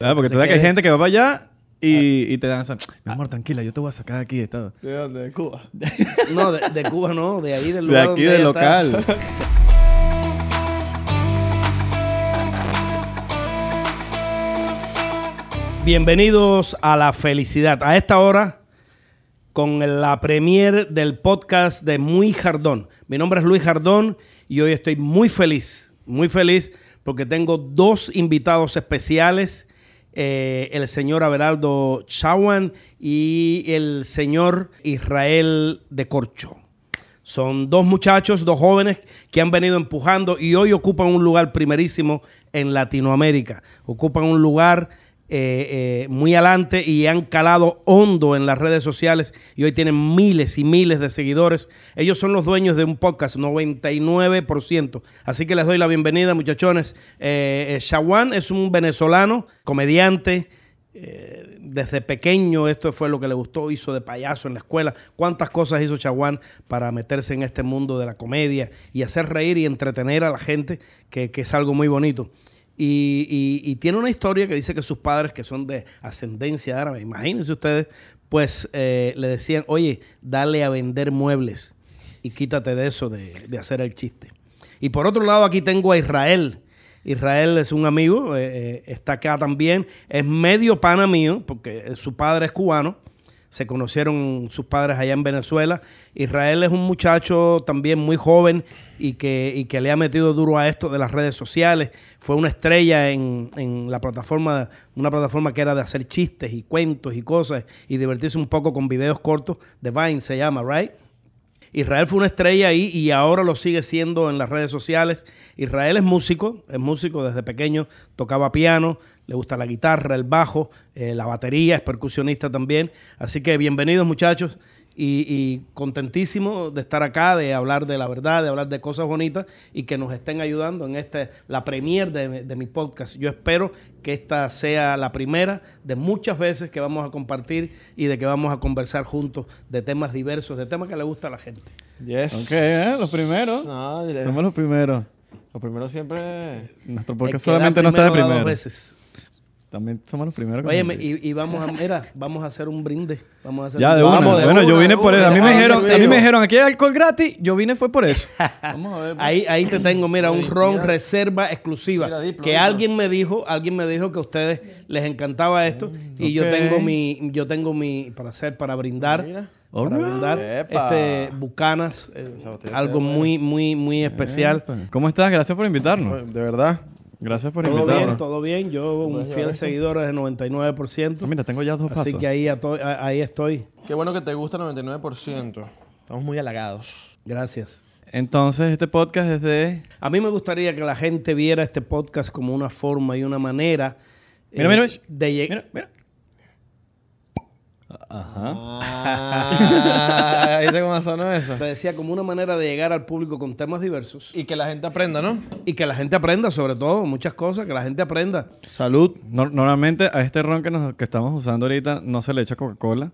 Ah, porque tú sabes que hay gente que va para allá y, y te dan esa, mi amor, tranquila, yo te voy a sacar de aquí. de todo". ¿De dónde? ¿De Cuba? No, de, de Cuba no, de ahí del De lugar aquí donde del ella está. local. Bienvenidos a la felicidad. A esta hora, con la premier del podcast de Muy Jardón. Mi nombre es Luis Jardón y hoy estoy muy feliz, muy feliz porque tengo dos invitados especiales. Eh, el señor Averaldo Chawan y el señor Israel de Corcho. Son dos muchachos, dos jóvenes que han venido empujando y hoy ocupan un lugar primerísimo en Latinoamérica. Ocupan un lugar eh, eh, muy adelante y han calado hondo en las redes sociales y hoy tienen miles y miles de seguidores. Ellos son los dueños de un podcast, 99%. Así que les doy la bienvenida, muchachones. Eh, eh, Shawan es un venezolano, comediante. Eh, desde pequeño esto fue lo que le gustó, hizo de payaso en la escuela. ¿Cuántas cosas hizo Chaguán para meterse en este mundo de la comedia y hacer reír y entretener a la gente, que, que es algo muy bonito? Y, tiene una historia que dice que sus padres, que son de ascendencia árabe, imagínense ustedes, pues eh, le decían, oye, dale a vender muebles y quítate de eso de, de hacer el chiste. Y por otro lado, aquí tengo a Israel. Israel es un amigo, eh, eh, está acá también. Es medio pana mío, porque su padre es cubano. Se conocieron sus padres allá en Venezuela. Israel es un muchacho también muy joven y que, y que le ha metido duro a esto de las redes sociales. Fue una estrella en, en la plataforma, una plataforma que era de hacer chistes y cuentos y cosas y divertirse un poco con videos cortos. The Vine se llama, ¿right? Israel fue una estrella ahí y ahora lo sigue siendo en las redes sociales. Israel es músico, es músico desde pequeño, tocaba piano, le gusta la guitarra, el bajo, eh, la batería, es percusionista también. Así que bienvenidos muchachos y, y contentísimo de estar acá, de hablar de la verdad, de hablar de cosas bonitas y que nos estén ayudando en este, la premier de, de mi podcast. Yo espero que esta sea la primera de muchas veces que vamos a compartir y de que vamos a conversar juntos de temas diversos, de temas que le gusta a la gente. Yes. Ok, ¿eh? los primeros. No, Somos los primeros. Lo primero siempre... Nuestro podcast solamente no está de primero dos veces. También somos los primeros. que Oye, y, y vamos a, mira, vamos a hacer un brinde. Vamos a hacer Ya, un de una. Vamos, de bueno, yo vine por eso. A mí me dijeron, a mí me dijeron, aquí hay alcohol gratis. Yo vine fue por eso. Vamos a ver. pues. Ahí, ahí te tengo, mira, un ron mira. reserva exclusiva. Mira, diplo, que diplo. alguien me dijo, alguien me dijo que a ustedes les encantaba esto y yo tengo mi, yo tengo mi para hacer, para brindar, Mira. para brindar, Epa. este, bucanas, eh, algo muy, muy, muy especial. ¿Cómo estás? Gracias por invitarnos. De verdad. Gracias por Todo bien, invitarnos. todo bien. Yo un fiel seguidor del 99%. Ah, mira, tengo ya dos Así pasos. que ahí, ato- a- ahí estoy. Qué bueno que te gusta el 99%. Estamos muy halagados. Gracias. Entonces, este podcast es de... A mí me gustaría que la gente viera este podcast como una forma y una manera Mira, eh, mira, mira. de llegar. Mira, mira. Ajá. Ah, ¿Viste cómo sonó eso? Te decía como una manera de llegar al público con temas diversos Y que la gente aprenda, ¿no? y que la gente aprenda sobre todo muchas cosas, que la gente aprenda. Salud. Nor- normalmente a este ron que, nos- que estamos usando ahorita no se le echa Coca-Cola,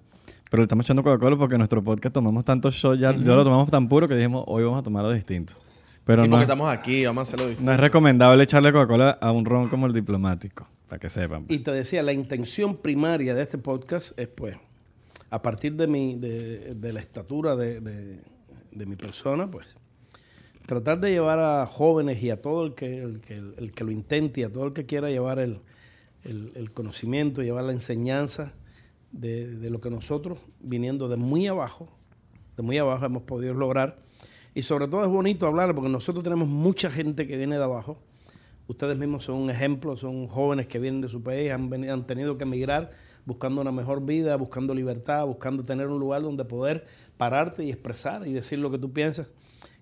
pero le estamos echando Coca-Cola porque en nuestro podcast tomamos tantos shots, ya, ya lo tomamos tan puro que dijimos, hoy vamos a tomarlo distinto. Pero y no, porque es- estamos aquí, vamos a hacerlo distinto. no es recomendable echarle Coca-Cola a un ron como el diplomático, para que sepan. Y te decía, la intención primaria de este podcast es pues, a partir de mi, de, de la estatura de, de- de mi persona, pues, tratar de llevar a jóvenes y a todo el que, el que, el que lo intente y a todo el que quiera llevar el, el- el conocimiento, llevar la enseñanza de, de lo que nosotros, viniendo de muy abajo, de muy abajo hemos podido lograr. Y sobre todo es bonito hablar porque nosotros tenemos mucha gente que viene de abajo. Ustedes mismos son un ejemplo, son jóvenes que vienen de su país, han, tenido que emigrar buscando una mejor vida, buscando libertad, buscando tener un lugar donde poder pararte y expresar y decir lo que tú piensas.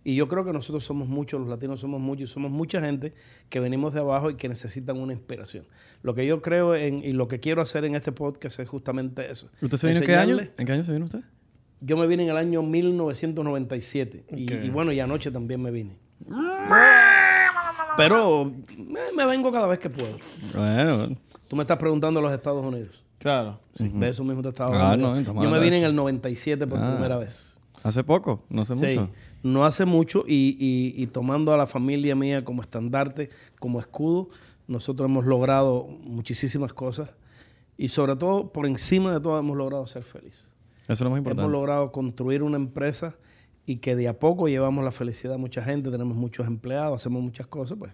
Y yo creo que nosotros somos muchos, los latinos somos muchos, somos mucha gente que venimos de abajo y que necesitan una inspiración. Lo que yo creo en, y lo que quiero hacer en este podcast es justamente eso. ¿Usted se vino en qué año? ¿En qué año se vino usted? Yo me vine en el año 1997 y, Ok. y bueno, y anoche también me vine. Pero eh, me vengo cada vez que puedo. Bueno, Tú me estás preguntando de los Estados Unidos. Claro. Sí, De eso mismo te estaba Ah, hablando. no, Yo me vine en el 97 por Ah. primera vez. hace poco, no hace Sí, mucho. no hace mucho y, y- y tomando a la familia mía como estandarte, como escudo, nosotros hemos logrado muchísimas cosas y sobre todo, por encima de todo, hemos logrado ser felices. Eso es lo más importante. Hemos logrado construir una empresa y que de a poco llevamos la felicidad a mucha gente, tenemos muchos empleados, hacemos muchas cosas, pues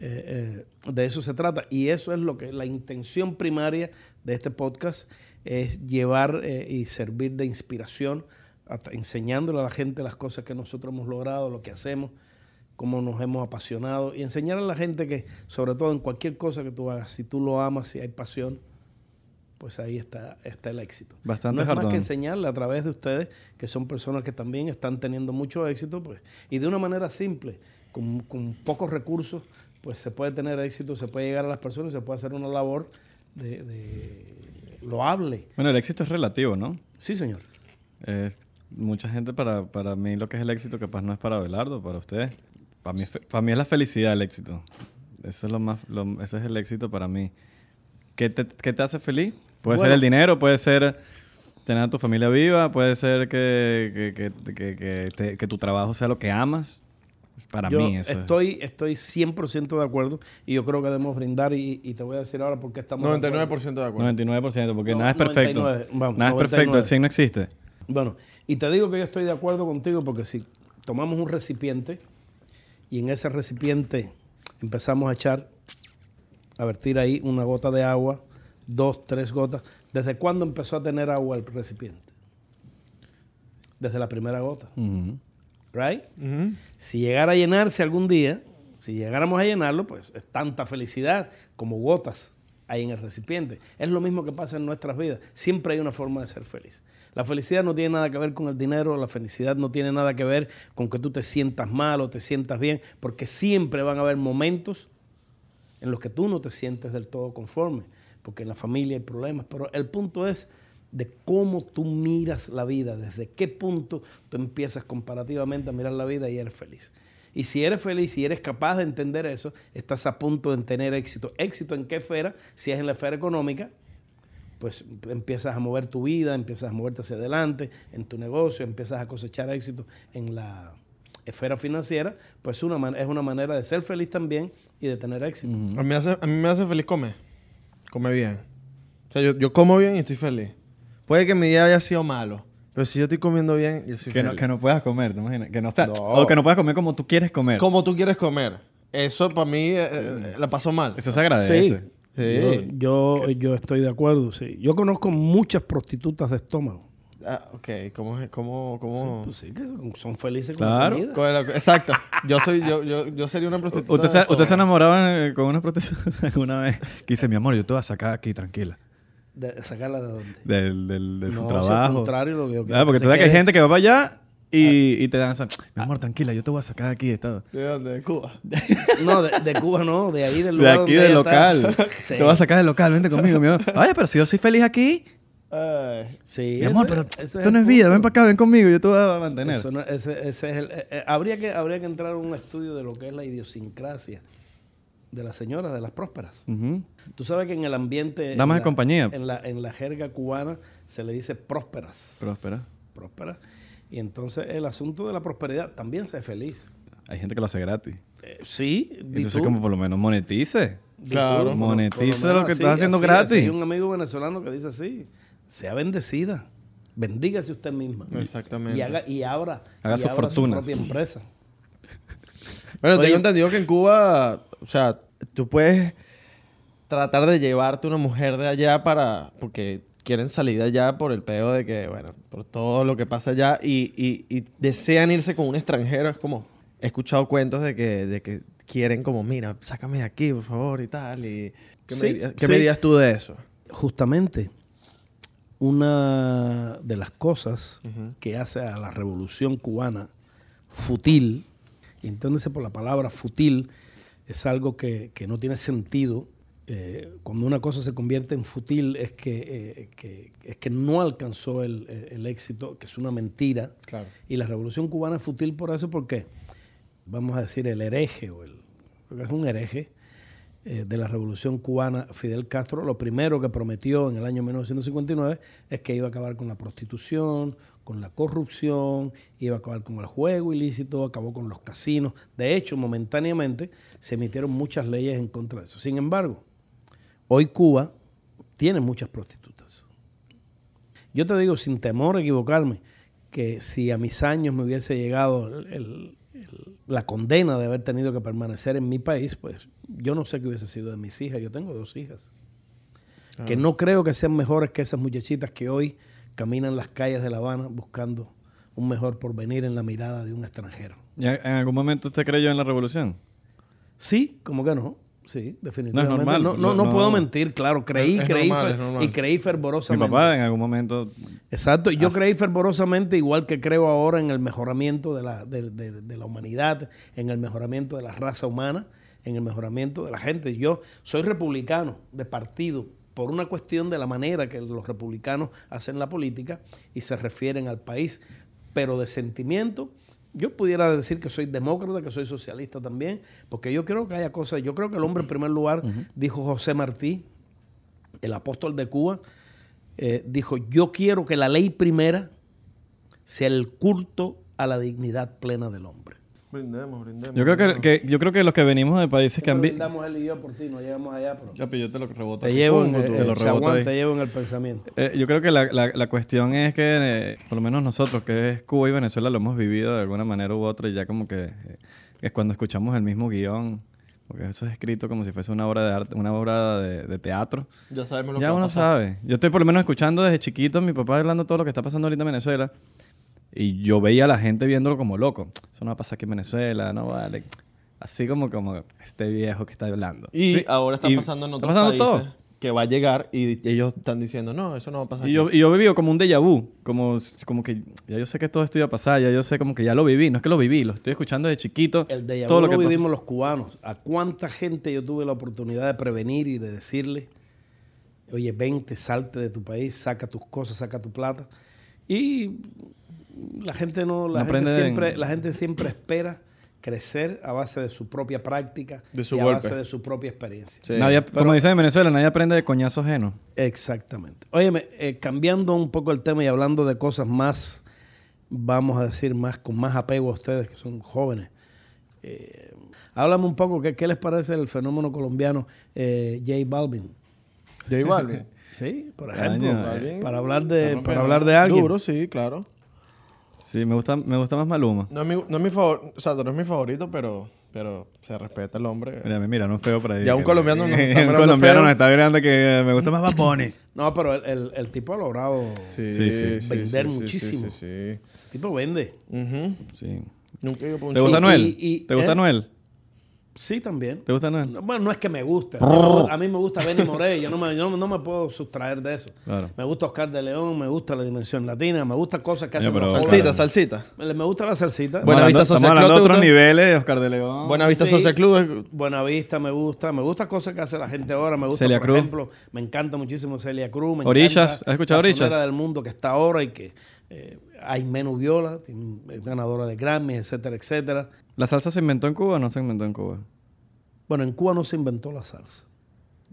eh, eh, de eso se trata. Y eso es lo que la intención primaria de este podcast es llevar eh, y servir de inspiración, hasta enseñándole a la gente las cosas que nosotros hemos logrado, lo que hacemos, cómo nos hemos apasionado y enseñar a la gente que, sobre todo en cualquier cosa que tú hagas, si tú lo amas, si hay pasión, pues ahí está, está el éxito. Bastante no es más que enseñarle a través de ustedes, que son personas que también están teniendo mucho éxito, pues, y de una manera simple, con, con pocos recursos, pues se puede tener éxito, se puede llegar a las personas, se puede hacer una labor de, de loable. Bueno, el éxito es relativo, ¿no? Sí, señor. Eh, mucha gente para, para mí lo que es el éxito capaz no es para Belardo, para ustedes. Para mí, para mí es la felicidad el éxito. Eso es lo más, lo- ese es el éxito para mí. ¿Qué te, qué te hace feliz? Puede ser Bueno. el dinero, puede ser tener a tu familia viva, puede ser que, que, que, que- que te- que tu trabajo sea lo que amas. Para yo mí eso es. estoy, estoy 100% de acuerdo y yo creo que debemos brindar y, y te voy a decir ahora por qué estamos... de acuerdo. 99% de acuerdo. 99%, porque No, nada es perfecto. 99, vamos, nada es perfecto, 99. el 100 no existe. Bueno, y te digo que yo estoy de acuerdo contigo porque si tomamos un recipiente y en ese recipiente empezamos a echar, a vertir ahí una gota de agua, dos, tres gotas, ¿desde cuándo empezó a tener agua el recipiente? Desde la primera gota. ¿right? Si llegara a llenarse algún día, si llegáramos a llenarlo, pues es tanta felicidad como gotas hay en el recipiente. Es lo mismo que pasa en nuestras vidas. Siempre hay una forma de ser feliz. La felicidad no tiene nada que ver con el dinero, la felicidad no tiene nada que ver con que tú te sientas mal o te sientas bien, porque siempre van a haber momentos en los que tú no te sientes del todo conforme, porque en la familia hay problemas, pero el punto es de cómo tú miras la vida, desde qué punto tú empiezas comparativamente a mirar la vida y eres feliz. Y si eres feliz, si eres capaz de entender eso, estás a punto de tener éxito. ¿Éxito en qué esfera? Si es en la esfera económica, pues empiezas a mover tu vida, empiezas a moverte hacia adelante en tu negocio, empiezas a cosechar éxito en la esfera financiera, pues una es una manera de ser feliz también y de tener éxito. Hace, a mí me hace feliz comer. Comer bien. O sea, yo, yo como bien y estoy feliz. Puede que mi día haya sido malo, pero si yo estoy comiendo bien, yo soy Que no, feliz. que no puedas comer, ¿te imaginas? Que no, o sea, No. O que no puedas comer como tú quieres comer. Como tú quieres comer. Eso para mí eh, eh, la pasó mal. Eso se agradece. Sí. Sí. Yo, yo, yo estoy de acuerdo, sí. Yo conozco muchas prostitutas de estómago. Ah, ok, ¿cómo? es- cómo, cómo? Pues sí, que son, felices Claro. con la comida. Exacto. Yo soy, yo, yo, yo sería una prostituta. Usted se, de usted se enamoraba eh, con una prostituta una vez que dice, mi amor, yo te voy a sacar aquí, tranquila. De, ¿Sacarla de dónde? Del, del, de No, su si al trabajo. contrario, lo que yo Ah, porque que tú sabes que hay gente que va para allá y, y te dan esa, mi amor, tranquila, yo te voy a sacar aquí. Esta. ¿De dónde? De Cuba. No, de, de Cuba no, de ahí del De lugar aquí donde del local. está. Sí. Te voy a sacar del local, vente conmigo, mi amor. Oye, pero si yo soy feliz aquí. Sí, mi amor, ese- pero ese es esto no es vida, punto. ven para acá, ven conmigo, yo te voy a mantener. Eso no- ese, ese es el, eh, eh, habría, que, habría que entrar a un estudio de lo que es la idiosincrasia de las señoras, de las prósperas. Ujú. Tú sabes que en el ambiente... en Damas de la- compañía. En la, en la jerga cubana se le dice prósperas. Próspera. prósperas. Y entonces el asunto de la prosperidad también se feliz. Hay gente que lo hace gratis. Eh, sí, Entonces, tú, como por lo menos monetice. Claro. Monetice lo que así, estás haciendo así, gratis. Hay un amigo venezolano que dice así, sea bendecida, bendígase usted misma. Exactamente. Y, haga, y abra, Haga y sus abra fortunas. su propia empresa. Bueno, Oye. tengo entendido que en Cuba, o sea, tú puedes tratar de llevarte una mujer de allá para, porque quieren salir de allá por el peo de que, bueno, por todo lo que pasa allá y, y- y desean irse con un extranjero. Es como, he escuchado cuentos de que, de que quieren como, mira, sácame de aquí, por favor, y tal. Y, ¿Qué, Sí, me, dirías, qué sí. me dirías tú de eso? Justamente, una de las cosas que hace a la revolución cubana futil, y entiéndese por la palabra futil, es algo que, que no tiene sentido. Eh, cuando una cosa se convierte en futil es que, eh, que- es que no alcanzó el, el éxito, que es una mentira. Claro. Y la revolución cubana es futil por eso porque, vamos a decir, el hereje, o el, porque es un hereje, eh, de la revolución cubana, Fidel Castro, lo primero que prometió en el año 1959 es que iba a acabar con la prostitución, con la corrupción, iba a acabar con el juego ilícito, acabó con los casinos. De hecho, momentáneamente se emitieron muchas leyes en contra de eso. Sin embargo, hoy Cuba tiene muchas prostitutas. Yo te digo sin temor a equivocarme que si a mis años me hubiese llegado el- el- la condena de haber tenido que permanecer en mi país, pues yo no sé qué hubiese sido de mis hijas. Yo tengo dos hijas. Que no creo que sean mejores que esas muchachitas que hoy caminan las calles de La Habana buscando un mejor porvenir en la mirada de un extranjero. ¿Y ¿En algún momento usted creyó en la revolución? Sí, como que no. Sí, definitivamente. normal, No, no, lo- no no- puedo mentir, claro. Creí, Es creí normal, fer- es normal. y creí Mi fervorosamente. papá en algún momento... Exacto, yo creí fervorosamente, igual que creo ahora en el mejoramiento de la, de, de- de la humanidad, en el mejoramiento de la raza humana, en el mejoramiento de la gente. Yo soy republicano de partido por una cuestión de la manera que los republicanos hacen la política y se refieren al país, pero de sentimiento. Yo pudiera decir que soy demócrata, que soy socialista también, porque yo creo que haya cosas, yo creo que el hombre en primer lugar, dijo José Martí, el apóstol de Cuba, eh, dijo, yo quiero que la ley primera sea el culto a la dignidad plena del hombre. Brindemos, brindemos. Yo creo que, que- yo creo que los que venimos de países que han visto... Brindamos él y yo por ti, no llegamos allá, pero Chapi, yo te lo reboto. te aquí. llevo, en Te el, lo se reboto ahí. te llevo en el pensamiento. Eh, yo creo que la, la- la cuestión es que, eh, por lo menos nosotros, que es Cuba y Venezuela, lo hemos vivido de alguna manera u otra y ya como que eh, es cuando escuchamos el mismo guion, porque eso es escrito como si fuese una obra de arte, una obra de, de teatro. Ya sabemos lo Ya que va a uno pasar. sabe. Yo estoy por lo menos escuchando desde chiquito a mi papá hablando todo lo que está pasando ahorita en Venezuela y yo veía a la gente viéndolo como loco. Eso no va a pasar aquí en Venezuela, no vale. Así como, como este viejo que está hablando. Y Sí, ahora está pasando en está otros pasando países todo. que va a llegar y ellos están diciendo, no, eso no va a pasar Y aquí". yo, y yo viví como un déjà vu, como, como que ya yo sé que todo esto iba a pasar, ya yo sé como que ya lo viví, no es que lo viví, lo estoy escuchando de chiquito. El de todo lo, lo que vivimos pasó. los cubanos. ¿A cuánta gente yo tuve la oportunidad de prevenir y de decirle, oye, vente, salte de tu país, saca tus cosas, saca tu plata? Y la gente no, la, No gente, siempre, la gente siempre espera crecer a base de su propia práctica De su y a golpe. base de su propia experiencia. Sí. Nadie, Pero- como dicen en Venezuela, nadie aprende de coñazo ajeno. Exactamente. Óyeme, eh, cambiando un poco el tema y hablando de cosas más, vamos a decir, más con más apego a ustedes que son jóvenes. Eh, háblame un poco, ¿qué, qué les parece el fenómeno colombiano eh, J Balvin? J Balvin. Sí, por ejemplo, Balvin. para hablar de, para hablar de alguien. Duro, sí, claro. Sí, me gusta, me gusta más Maluma. No es mi, no es mi favor, o sea, no es mi favorito, pero, pero se respeta el hombre. Mira, mira, no es feo por ahí. Ya un colombiano nos está un mirando colombiano feo. nos está mirando que me gusta más Bad Bunny. No, pero el, el- el tipo ha logrado, Sí, Sí, sí. Vender sí, sí, muchísimo. Sí, sí, el tipo vende. sí. Ujú. Sí. Nunca he ido por un ¿Te gusta Noel? y- ¿Te gusta ¿eh? Noel? Sí, también. ¿Te gusta Noel? No, Bueno, no es que me guste. A mí me, gusta Benny Moré. Yo no me, yo no, no me puedo sustraer de eso. Claro. Me gusta Oscar de León, me gusta la dimensión latina, me gusta cosas que hacen pero- los. Salsita, salsita. Me gusta la salsita. Buena Vista Social Club, ¿te otros gusta? niveles, Oscar de León. Buena Vista Sí. Social Club. es- Buenavista me gusta, me gusta cosas que hace la gente ahora, me gusta Celia por Cruz. ejemplo, me encanta muchísimo Celia Cruz, me Orillas, encanta ¿has escuchado la Orillas? del mundo que está ahora y que eh, hay menos viola, ganadora de Grammy, etcétera, etcétera. ¿La salsa se inventó en Cuba o no se inventó en Cuba? Bueno, en Cuba no se inventó la salsa.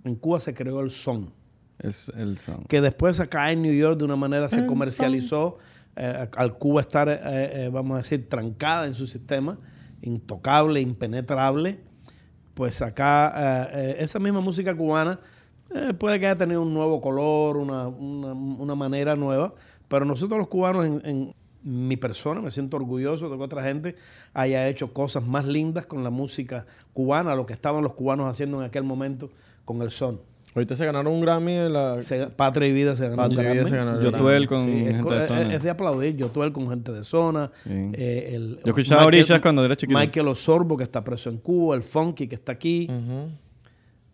En Cuba se creó el son. Es el son. que después acá en New York de una manera se comercializó eh, al Cuba estar, eh, eh, vamos a decir, trancada en su sistema, intocable, impenetrable, pues acá eh, eh, esa misma música cubana eh, puede que haya tenido un nuevo color, una, una- una manera nueva, pero nosotros los cubanos, en, en mi persona, me siento orgulloso de que otra gente haya hecho cosas más lindas con la música cubana, lo que estaban los cubanos haciendo en aquel momento con el son. Ahorita se ganaron un Grammy en la... Se- Patria y Vida se ganó Patria y un Vida Grammy. se ganó con es, gente co- de es- zona. es de aplaudir. Yo tuve él con gente de zona. Sí. eh, el- Yo escuchaba Orillas cuando era chiquito. Michael Osorbo, que está preso en Cuba. El Funky, que está aquí.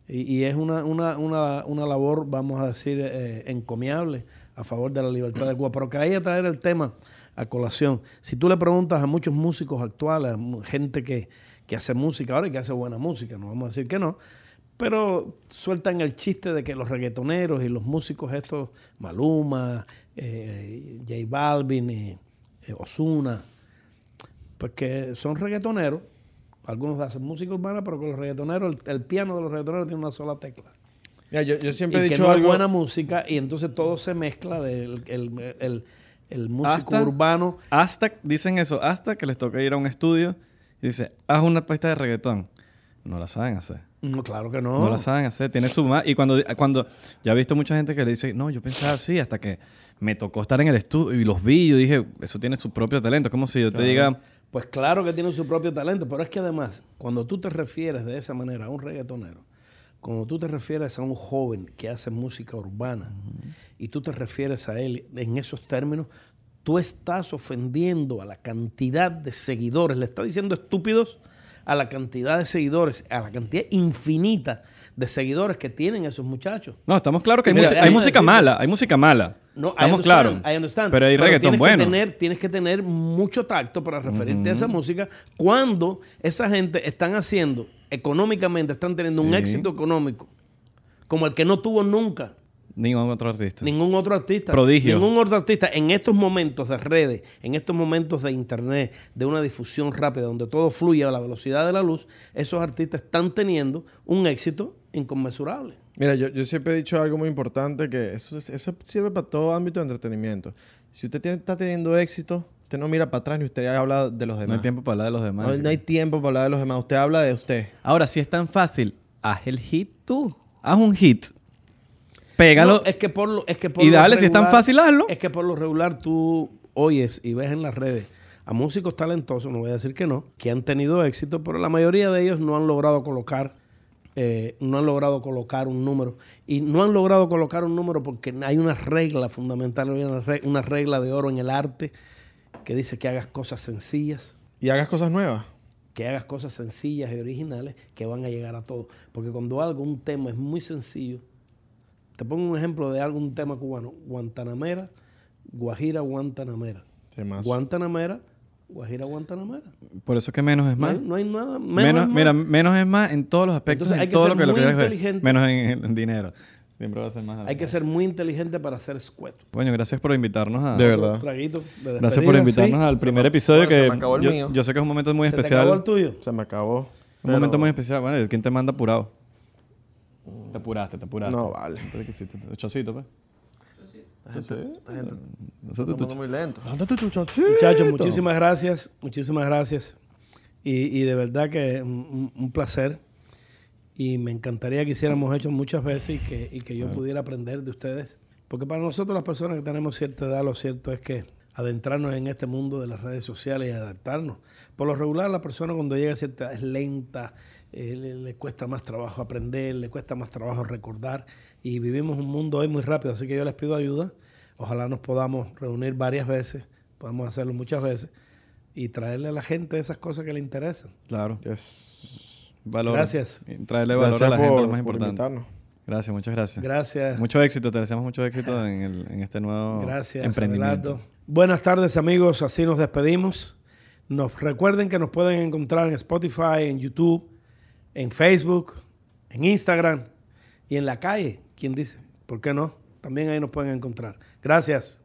Y es una, una, una, una labor, vamos a decir, eh, encomiable a favor de la libertad de Cuba. Pero quería traer el tema a colación. Si tú le preguntas a muchos músicos actuales, a gente que, que hace música ahora y que hace buena música, no vamos a decir que no, pero sueltan el chiste de que los reggaetoneros y los músicos estos, Maluma, eh, J Balvin, y, eh, Ozuna, pues que son reggaetoneros Algunos hacen música urbana, pero con los reggaetoneros, el, el piano de los reggaetoneros tiene una sola tecla. Mira, yo, yo siempre he y que dicho no es algo. buena música y entonces todo se mezcla del el, el- el músico Hasta- urbano. Hasta, dicen eso, hasta que les toca ir a un estudio y dice, haz una pista de reggaetón. No la saben hacer. No, claro que no. No, la saben hacer. Tiene su más. Y cuando, cuando ya he visto mucha gente que le dice, no, yo pensaba así hasta que me tocó estar en el estudio y los vi. Yo dije, eso tiene su propio talento. Es como si yo te diga, Pues claro que tiene su propio talento, pero es que además, cuando tú te refieres de esa manera a un reggaetonero, cuando tú te refieres a un joven que hace música urbana y tú te refieres a él en esos términos, tú estás ofendiendo a la cantidad de seguidores, le estás diciendo estúpidos a la cantidad de seguidores, a la cantidad infinita de seguidores que tienen esos muchachos. no, estamos claros que hay, Mira, hay música decirte- mala. Hay música mala. No, estamos claros. Pero hay reggaetón tienes bueno. Que tener, tienes que tener mucho tacto para referirte a esa música cuando esa gente están haciendo, económicamente, están teniendo un Sí. éxito económico como el que no tuvo nunca Ningún otro artista. ningún otro artista. Prodigio. Ningún otro artista en estos momentos de redes, en estos momentos de internet, de una difusión rápida, donde todo fluye a la velocidad de la luz, esos artistas están teniendo un éxito inconmensurable. Mira, yo, yo siempre he didicho algo muy importante, que eso, es- eso sirve para todo ámbito de entretenimiento. Si usted tiene- está teniendo éxito, usted no mira para atrás ni usted habla de los no demás. hay tiempo para hablar de los demás. No, no hay tiempo para hablar de los demás. Usted habla de usted. Ahora, si es tan fácil, haz el hit tú. Haz un hit. Pégalo. No, es que por lo, es que por Y dale, si es tan fácil, hazlo. Es que por lo regular tú oyes y ves en las redes a músicos talentosos, no voy a decir que no, que han tenido éxito, pero la mayoría de ellos no han logrado colocar, eh, no han logrado colocar un número. Y no han logrado colocar un número porque hay una regla fundamental, una regla de oro en el arte que dice que hagas cosas sencillas, Y hagas cosas nuevas. que hagas cosas sencillas y originales que van a llegar a todos. Porque cuando algo, un tema es muy sencillo, te pongo un ejemplo de algún tema cubano, Guantanamera, Guajira, Guantanamera. Temazo. Guantanamera, Guajira, Guantanamera. Por eso es que menos es más. no hay nada. Menos, Menos, es más. mira, menos es más en todos los aspectos, Entonces, hay que todo ser lo que lo muy ver. inteligente. Menos en, en dinero. Siempre va a ser más. hay que ser muy inteligente para ser escueto. Coño, gracias por invitarnos a. De verdad. Traguito de Gracias por invitarnos ¿sí? al primer episodio bueno, se que me acabó el yo, mío. yo sé que es un momento muy ¿Se especial. acabó el tuyo? Se me acabó. Un Pero- momento muy especial. Bueno, ¿quién te manda apurado? Te apuraste, te apuraste. No, vale. Entonces, ¿qué hiciste? Chocito, pues. Nosotros Está tu tomando muy lento. Muchachos, muchísimas gracias, muchísimas gracias. Y, y de verdad que un, un- un placer. Y me encantaría que hiciéramos hecho muchas veces y que, y que yo pudiera aprender de ustedes. Porque para nosotros las personas que tenemos cierta edad, lo cierto es que adentrarnos en este mundo de las redes sociales y adaptarnos. Por lo regular, la persona cuando llega a cierta edad es lenta, eh, le, le cuesta más trabajo aprender, le cuesta más trabajo recordar. Y vivimos un mundo hoy muy rápido, así que yo les pido ayuda. Ojalá nos podamos reunir varias veces, podamos hacerlo muchas veces y traerle a la gente esas cosas que le interesan. Claro. Yes. Valor. Gracias. Y Traerle valor Gracias a la gente, por- lo más por importante. invitarnos. Gracias, muchas gracias. Gracias. Mucho éxito, te deseamos mucho éxito en, el- en este nuevo Gracias, emprendimiento. Abelardo. Buenas tardes, amigos. Así nos despedimos. Nos recuerden que nos pueden encontrar en Spotify, en YouTube, en Facebook, en Instagram y en la calle. ¿Quién dice? ¿Por qué no? También ahí nos pueden encontrar. Gracias.